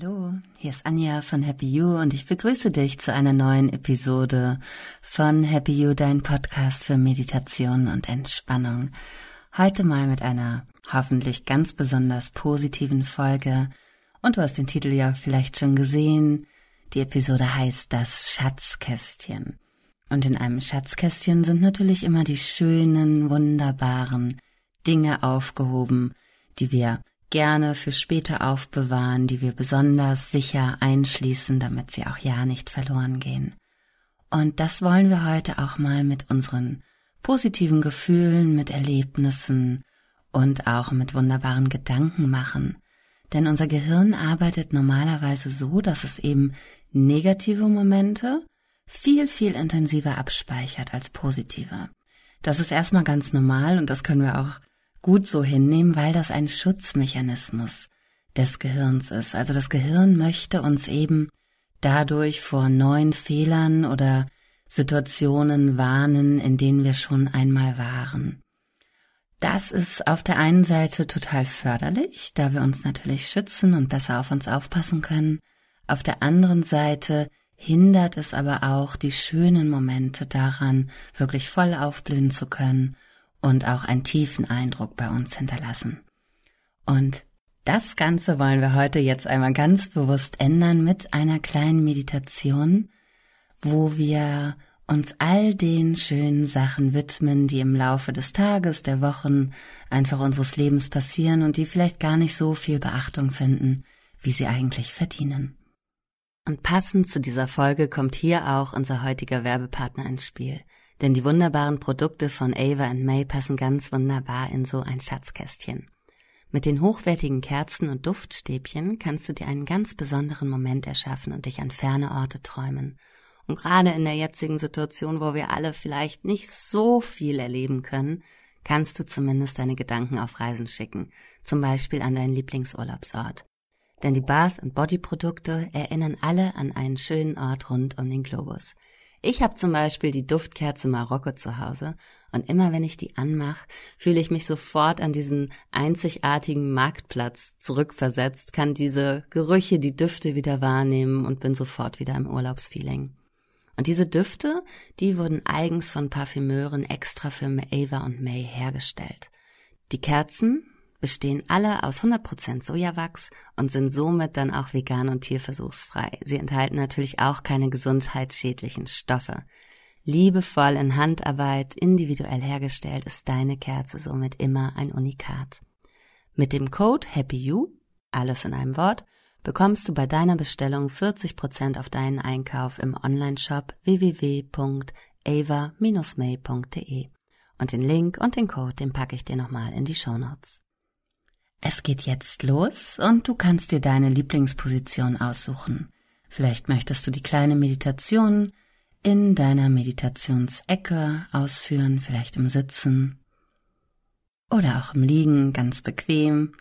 Hallo, hier ist Anja von Happy You und ich begrüße dich zu einer neuen Episode von Happy You, dein Podcast für Meditation und Entspannung. Heute mal mit einer hoffentlich ganz besonders positiven Folge und du hast den Titel ja vielleicht schon gesehen. Die Episode heißt das Schatzkästchen. Und in einem Schatzkästchen sind natürlich immer die schönen, wunderbaren Dinge aufgehoben, die wir gerne für später aufbewahren, die wir besonders sicher einschließen, damit sie auch ja nicht verloren gehen. Und das wollen wir heute auch mal mit unseren positiven Gefühlen, mit Erlebnissen und auch mit wunderbaren Gedanken machen. Denn unser Gehirn arbeitet normalerweise so, dass es eben negative Momente viel, viel intensiver abspeichert als positive. Das ist erstmal ganz normal und das können wir auch gut so hinnehmen, weil das ein Schutzmechanismus des Gehirns ist. Also das Gehirn möchte uns eben dadurch vor neuen Fehlern oder Situationen warnen, in denen wir schon einmal waren. Das ist auf der einen Seite total förderlich, da wir uns natürlich schützen und besser auf uns aufpassen können. Auf der anderen Seite hindert es aber auch die schönen Momente daran, wirklich voll aufblühen zu können und auch einen tiefen Eindruck bei uns hinterlassen. Und das Ganze wollen wir heute jetzt einmal ganz bewusst ändern mit einer kleinen Meditation, wo wir uns all den schönen Sachen widmen, die im Laufe des Tages, der Wochen, einfach unseres Lebens passieren und die vielleicht gar nicht so viel Beachtung finden, wie sie eigentlich verdienen. Und passend zu dieser Folge kommt hier auch unser heutiger Werbepartner ins Spiel – denn die wunderbaren Produkte von Ava and May passen ganz wunderbar in so ein Schatzkästchen. Mit den hochwertigen Kerzen und Duftstäbchen kannst du dir einen ganz besonderen Moment erschaffen und dich an ferne Orte träumen. Und gerade in der jetzigen Situation, wo wir alle vielleicht nicht so viel erleben können, kannst du zumindest deine Gedanken auf Reisen schicken, zum Beispiel an deinen Lieblingsurlaubsort. Denn die Bath- und Body-Produkte erinnern alle an einen schönen Ort rund um den Globus. Ich habe zum Beispiel die Duftkerze Marokko zu Hause und immer wenn ich die anmache, fühle ich mich sofort an diesen einzigartigen Marktplatz zurückversetzt, kann diese Gerüche, die Düfte wieder wahrnehmen und bin sofort wieder im Urlaubsfeeling. Und diese Düfte, die wurden eigens von Parfümeuren extra für Ava und May hergestellt. Die Kerzen bestehen alle aus 100% Sojawachs und sind somit dann auch vegan und tierversuchsfrei. Sie enthalten natürlich auch keine gesundheitsschädlichen Stoffe. Liebevoll in Handarbeit, individuell hergestellt, ist deine Kerze somit immer ein Unikat. Mit dem Code HAPPYYOU, alles in einem Wort, bekommst du bei deiner Bestellung 40% auf deinen Einkauf im Onlineshop www.ava-may.de. Und den Link und den Code, den packe ich dir nochmal in die Show Notes. Es geht jetzt los und du kannst dir deine Lieblingsposition aussuchen. Vielleicht möchtest du die kleine Meditation in deiner Meditationsecke ausführen, vielleicht im Sitzen oder auch im Liegen ganz bequem,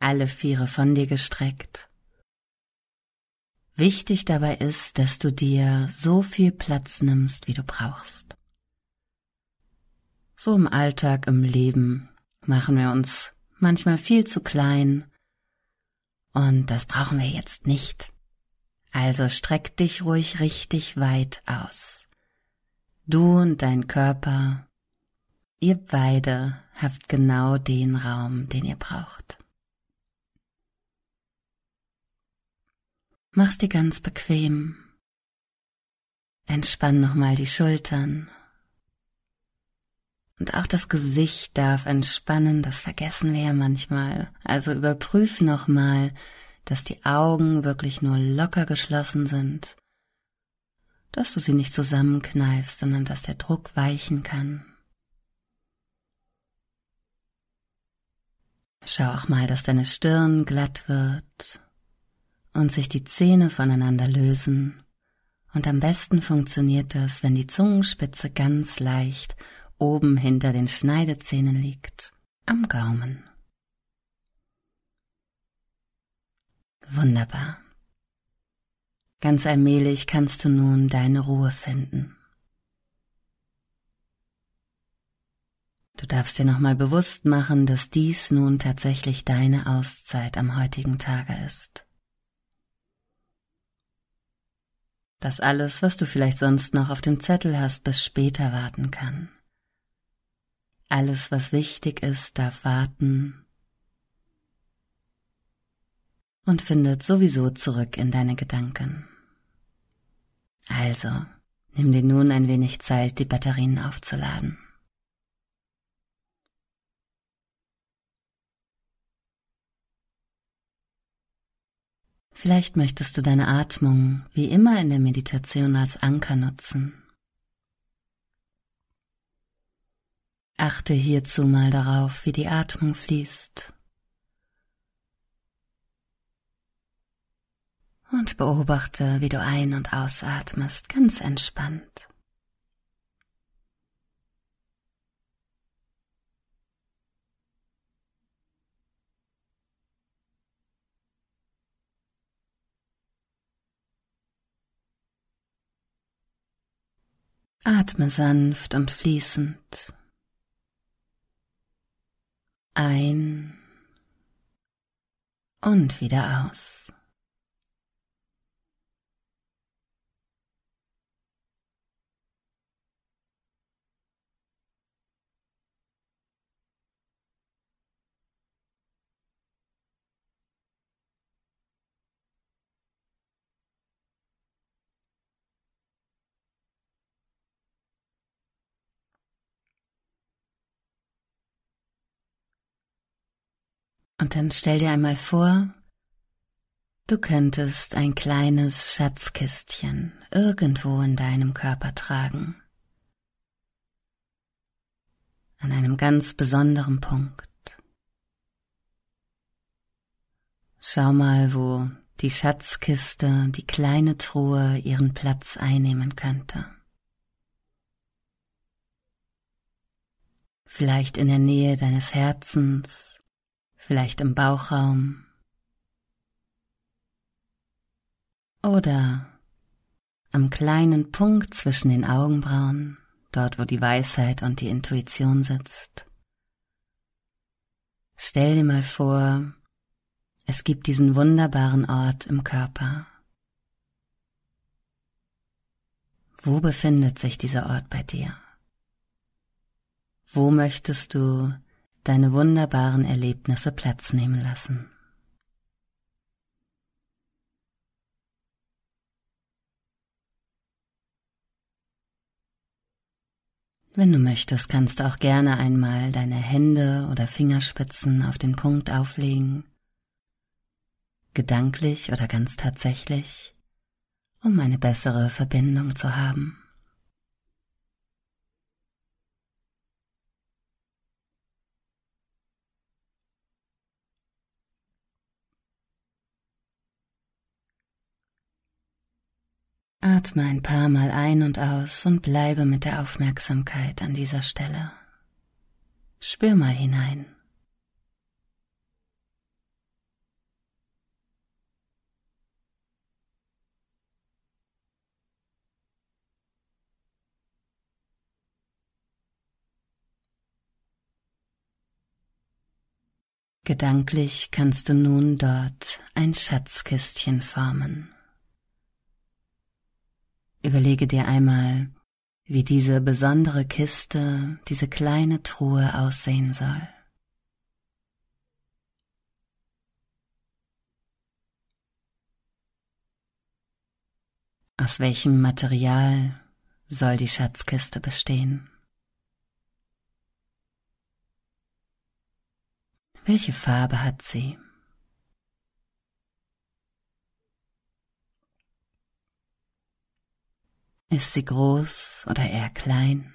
alle Viere von dir gestreckt. Wichtig dabei ist, dass du dir so viel Platz nimmst, wie du brauchst. So im Alltag, im Leben machen wir uns manchmal viel zu klein. Und das brauchen wir jetzt nicht. Also streck dich ruhig richtig weit aus. Du und dein Körper, ihr beide habt genau den Raum, den ihr braucht. Mach's dir ganz bequem. Entspann nochmal die Schultern und auch das Gesicht darf entspannen, das vergessen wir ja manchmal. Also überprüf nochmal, dass die Augen wirklich nur locker geschlossen sind, dass du sie nicht zusammenkneifst, sondern dass der Druck weichen kann. Schau auch mal, dass deine Stirn glatt wird und sich die Zähne voneinander lösen. Und am besten funktioniert das, wenn die Zungenspitze ganz leicht oben hinter den Schneidezähnen liegt, am Gaumen. Wunderbar. Ganz allmählich kannst du nun deine Ruhe finden. Du darfst dir nochmal bewusst machen, dass dies nun tatsächlich deine Auszeit am heutigen Tage ist. dass alles, was du vielleicht sonst noch auf dem Zettel hast, bis später warten kann. Alles, was wichtig ist, darf warten und findet sowieso zurück in deine Gedanken. Also, nimm dir nun ein wenig Zeit, die Batterien aufzuladen. Vielleicht möchtest du deine Atmung wie immer in der Meditation als Anker nutzen. Achte hierzu mal darauf, wie die Atmung fließt. Und beobachte, wie du ein- und ausatmest, ganz entspannt. Atme sanft und fließend. Ein und wieder aus. Und dann stell dir einmal vor, du könntest ein kleines Schatzkistchen irgendwo in deinem Körper tragen. An einem ganz besonderen Punkt. Schau mal, wo die Schatzkiste, die kleine Truhe ihren Platz einnehmen könnte. Vielleicht in der Nähe deines Herzens vielleicht im Bauchraum oder am kleinen Punkt zwischen den Augenbrauen, dort wo die Weisheit und die Intuition sitzt. Stell dir mal vor, es gibt diesen wunderbaren Ort im Körper. Wo befindet sich dieser Ort bei dir? Wo möchtest du deine wunderbaren Erlebnisse Platz nehmen lassen. Wenn du möchtest, kannst du auch gerne einmal deine Hände oder Fingerspitzen auf den Punkt auflegen, gedanklich oder ganz tatsächlich, um eine bessere Verbindung zu haben. Atme ein paar Mal ein und aus und bleibe mit der Aufmerksamkeit an dieser Stelle. Spür mal hinein. Gedanklich kannst du nun dort ein Schatzkistchen formen. Überlege dir einmal, wie diese besondere Kiste, diese kleine Truhe aussehen soll. Aus welchem Material soll die Schatzkiste bestehen? Welche Farbe hat sie? Ist sie groß oder eher klein?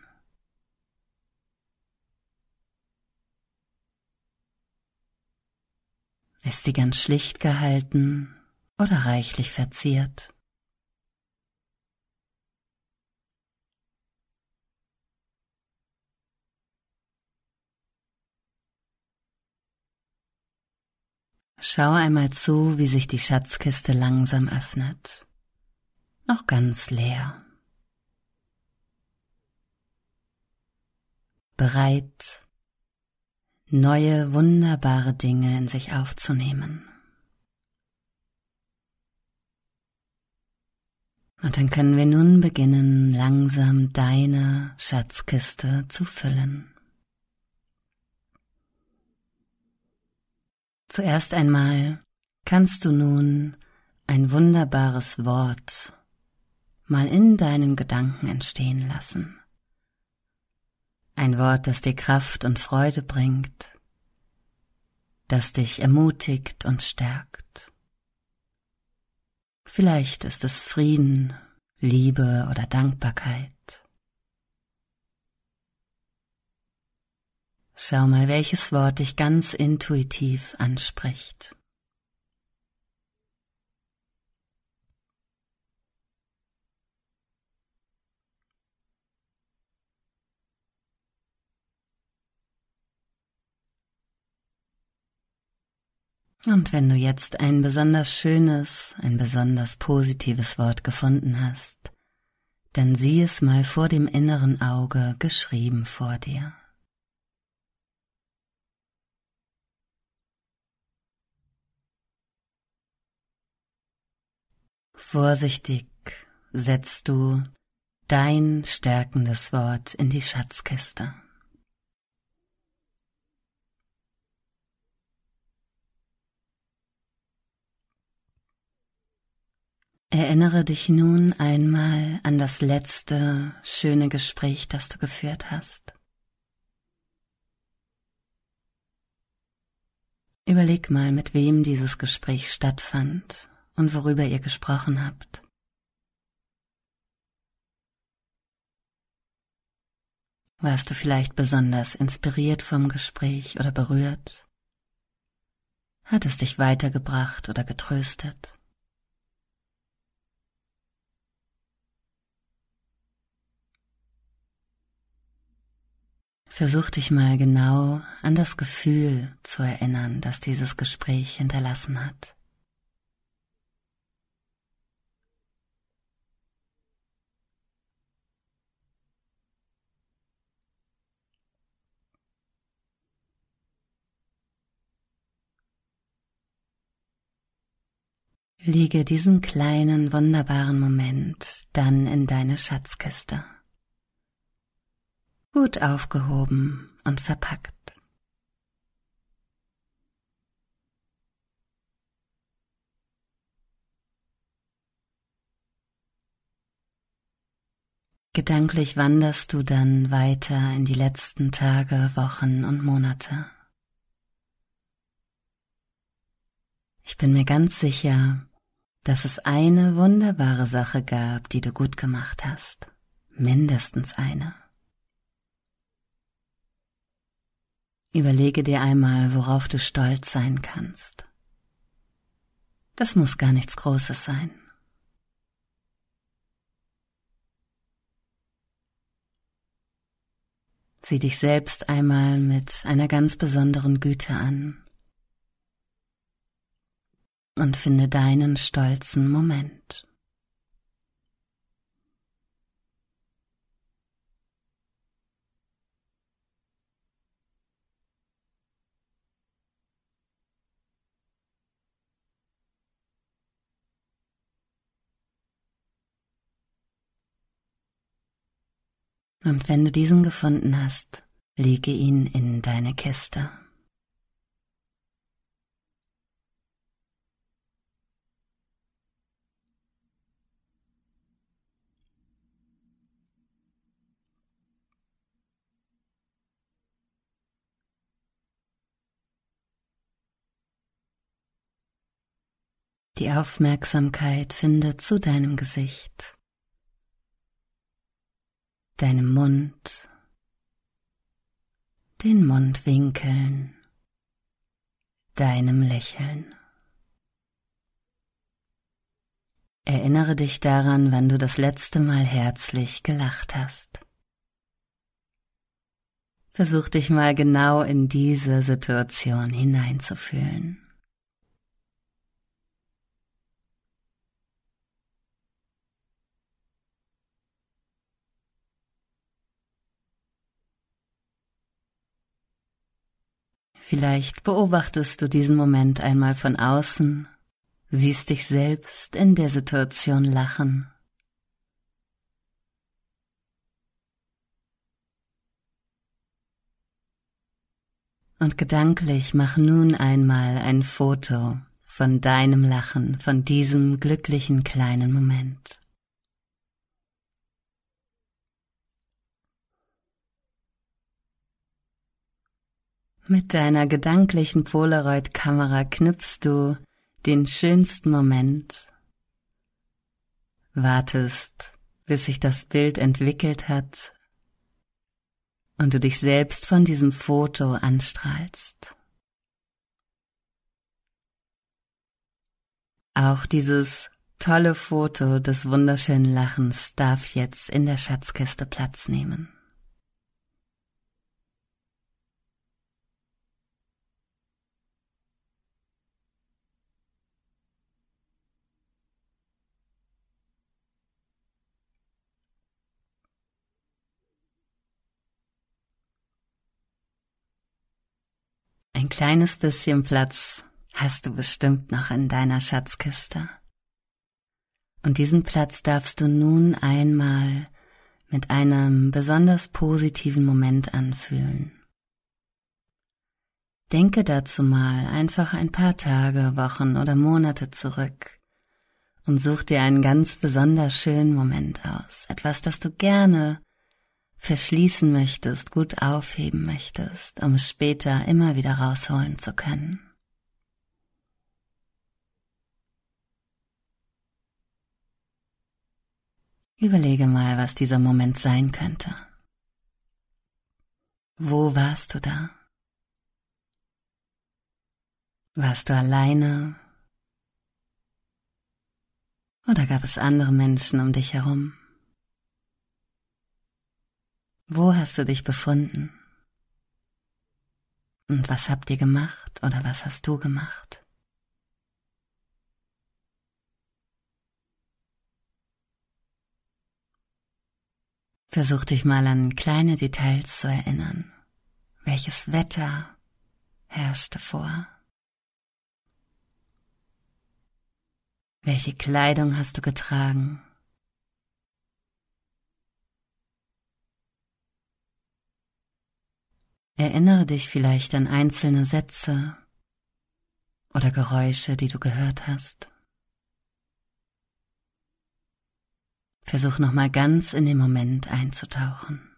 Ist sie ganz schlicht gehalten oder reichlich verziert? Schau einmal zu, wie sich die Schatzkiste langsam öffnet. Noch ganz leer. Bereit, neue wunderbare Dinge in sich aufzunehmen. Und dann können wir nun beginnen, langsam deine Schatzkiste zu füllen. Zuerst einmal kannst du nun ein wunderbares Wort mal in deinen Gedanken entstehen lassen. Ein Wort, das dir Kraft und Freude bringt, das dich ermutigt und stärkt. Vielleicht ist es Frieden, Liebe oder Dankbarkeit. Schau mal, welches Wort dich ganz intuitiv anspricht. Und wenn du jetzt ein besonders schönes, ein besonders positives Wort gefunden hast, dann sieh es mal vor dem inneren Auge geschrieben vor dir. Vorsichtig setzt du dein stärkendes Wort in die Schatzkiste. Erinnere dich nun einmal an das letzte schöne Gespräch, das du geführt hast. Überleg mal, mit wem dieses Gespräch stattfand und worüber ihr gesprochen habt. Warst du vielleicht besonders inspiriert vom Gespräch oder berührt? Hat es dich weitergebracht oder getröstet? Versuch dich mal genau an das Gefühl zu erinnern, das dieses Gespräch hinterlassen hat. Lege diesen kleinen, wunderbaren Moment dann in deine Schatzkiste gut aufgehoben und verpackt. Gedanklich wanderst du dann weiter in die letzten Tage, Wochen und Monate. Ich bin mir ganz sicher, dass es eine wunderbare Sache gab, die du gut gemacht hast. Mindestens eine. Überlege dir einmal, worauf du stolz sein kannst. Das muss gar nichts Großes sein. Sieh dich selbst einmal mit einer ganz besonderen Güte an und finde deinen stolzen Moment. Und wenn du diesen gefunden hast, lege ihn in deine Kiste. Die Aufmerksamkeit findet zu deinem Gesicht deinem Mund, den Mundwinkeln, deinem Lächeln. Erinnere dich daran, wann du das letzte Mal herzlich gelacht hast. Versuch dich mal genau in diese Situation hineinzufühlen. Vielleicht beobachtest du diesen Moment einmal von außen, siehst dich selbst in der Situation lachen. Und gedanklich mach nun einmal ein Foto von deinem Lachen, von diesem glücklichen kleinen Moment. Mit deiner gedanklichen Polaroid-Kamera knipst du den schönsten Moment, wartest, bis sich das Bild entwickelt hat und du dich selbst von diesem Foto anstrahlst. Auch dieses tolle Foto des wunderschönen Lachens darf jetzt in der Schatzkiste Platz nehmen. Kleines bisschen Platz hast du bestimmt noch in deiner Schatzkiste. Und diesen Platz darfst du nun einmal mit einem besonders positiven Moment anfühlen. Denke dazu mal einfach ein paar Tage, Wochen oder Monate zurück und such dir einen ganz besonders schönen Moment aus, etwas, das du gerne verschließen möchtest, gut aufheben möchtest, um es später immer wieder rausholen zu können. Überlege mal, was dieser Moment sein könnte. Wo warst du da? Warst du alleine? Oder gab es andere Menschen um dich herum? Wo hast du dich befunden? Und was habt ihr gemacht oder was hast du gemacht? Versuch dich mal an kleine Details zu erinnern. Welches Wetter herrschte vor? Welche Kleidung hast du getragen? Erinnere dich vielleicht an einzelne Sätze oder Geräusche, die du gehört hast. Versuch nochmal ganz in den Moment einzutauchen.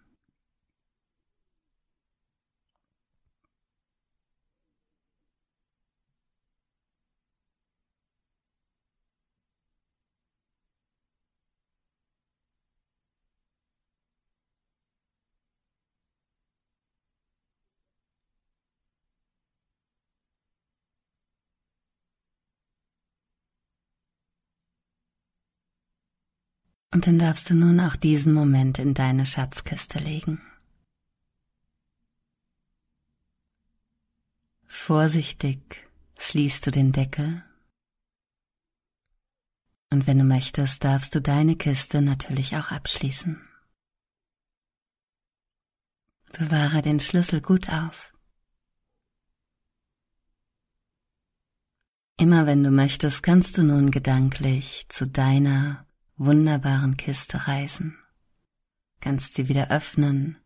Und dann darfst du nun auch diesen Moment in deine Schatzkiste legen. Vorsichtig schließt du den Deckel. Und wenn du möchtest, darfst du deine Kiste natürlich auch abschließen. Bewahre den Schlüssel gut auf. Immer wenn du möchtest, kannst du nun gedanklich zu deiner wunderbaren Kiste reisen. Kannst sie wieder öffnen,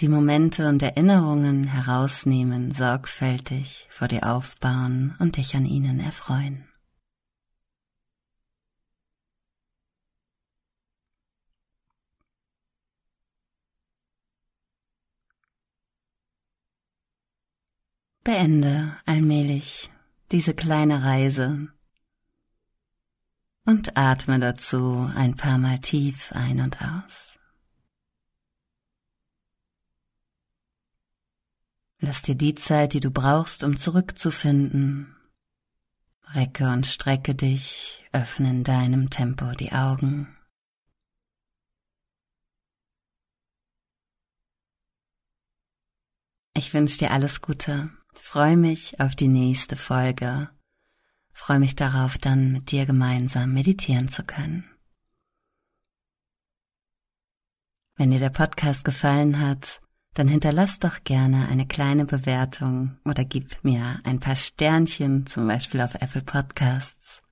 die Momente und Erinnerungen herausnehmen, sorgfältig vor dir aufbauen und dich an ihnen erfreuen. Beende allmählich diese kleine Reise und atme dazu ein paar Mal tief ein und aus. Lass dir die Zeit, die du brauchst, um zurückzufinden. Recke und strecke dich, öffne in deinem Tempo die Augen. Ich wünsche dir alles Gute, freue mich auf die nächste Folge freue mich darauf, dann mit dir gemeinsam meditieren zu können. Wenn dir der Podcast gefallen hat, dann hinterlass doch gerne eine kleine Bewertung oder gib mir ein paar Sternchen, zum Beispiel auf Apple Podcasts.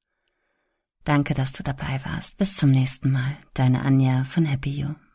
Danke, dass du dabei warst. Bis zum nächsten Mal. Deine Anja von Happy You.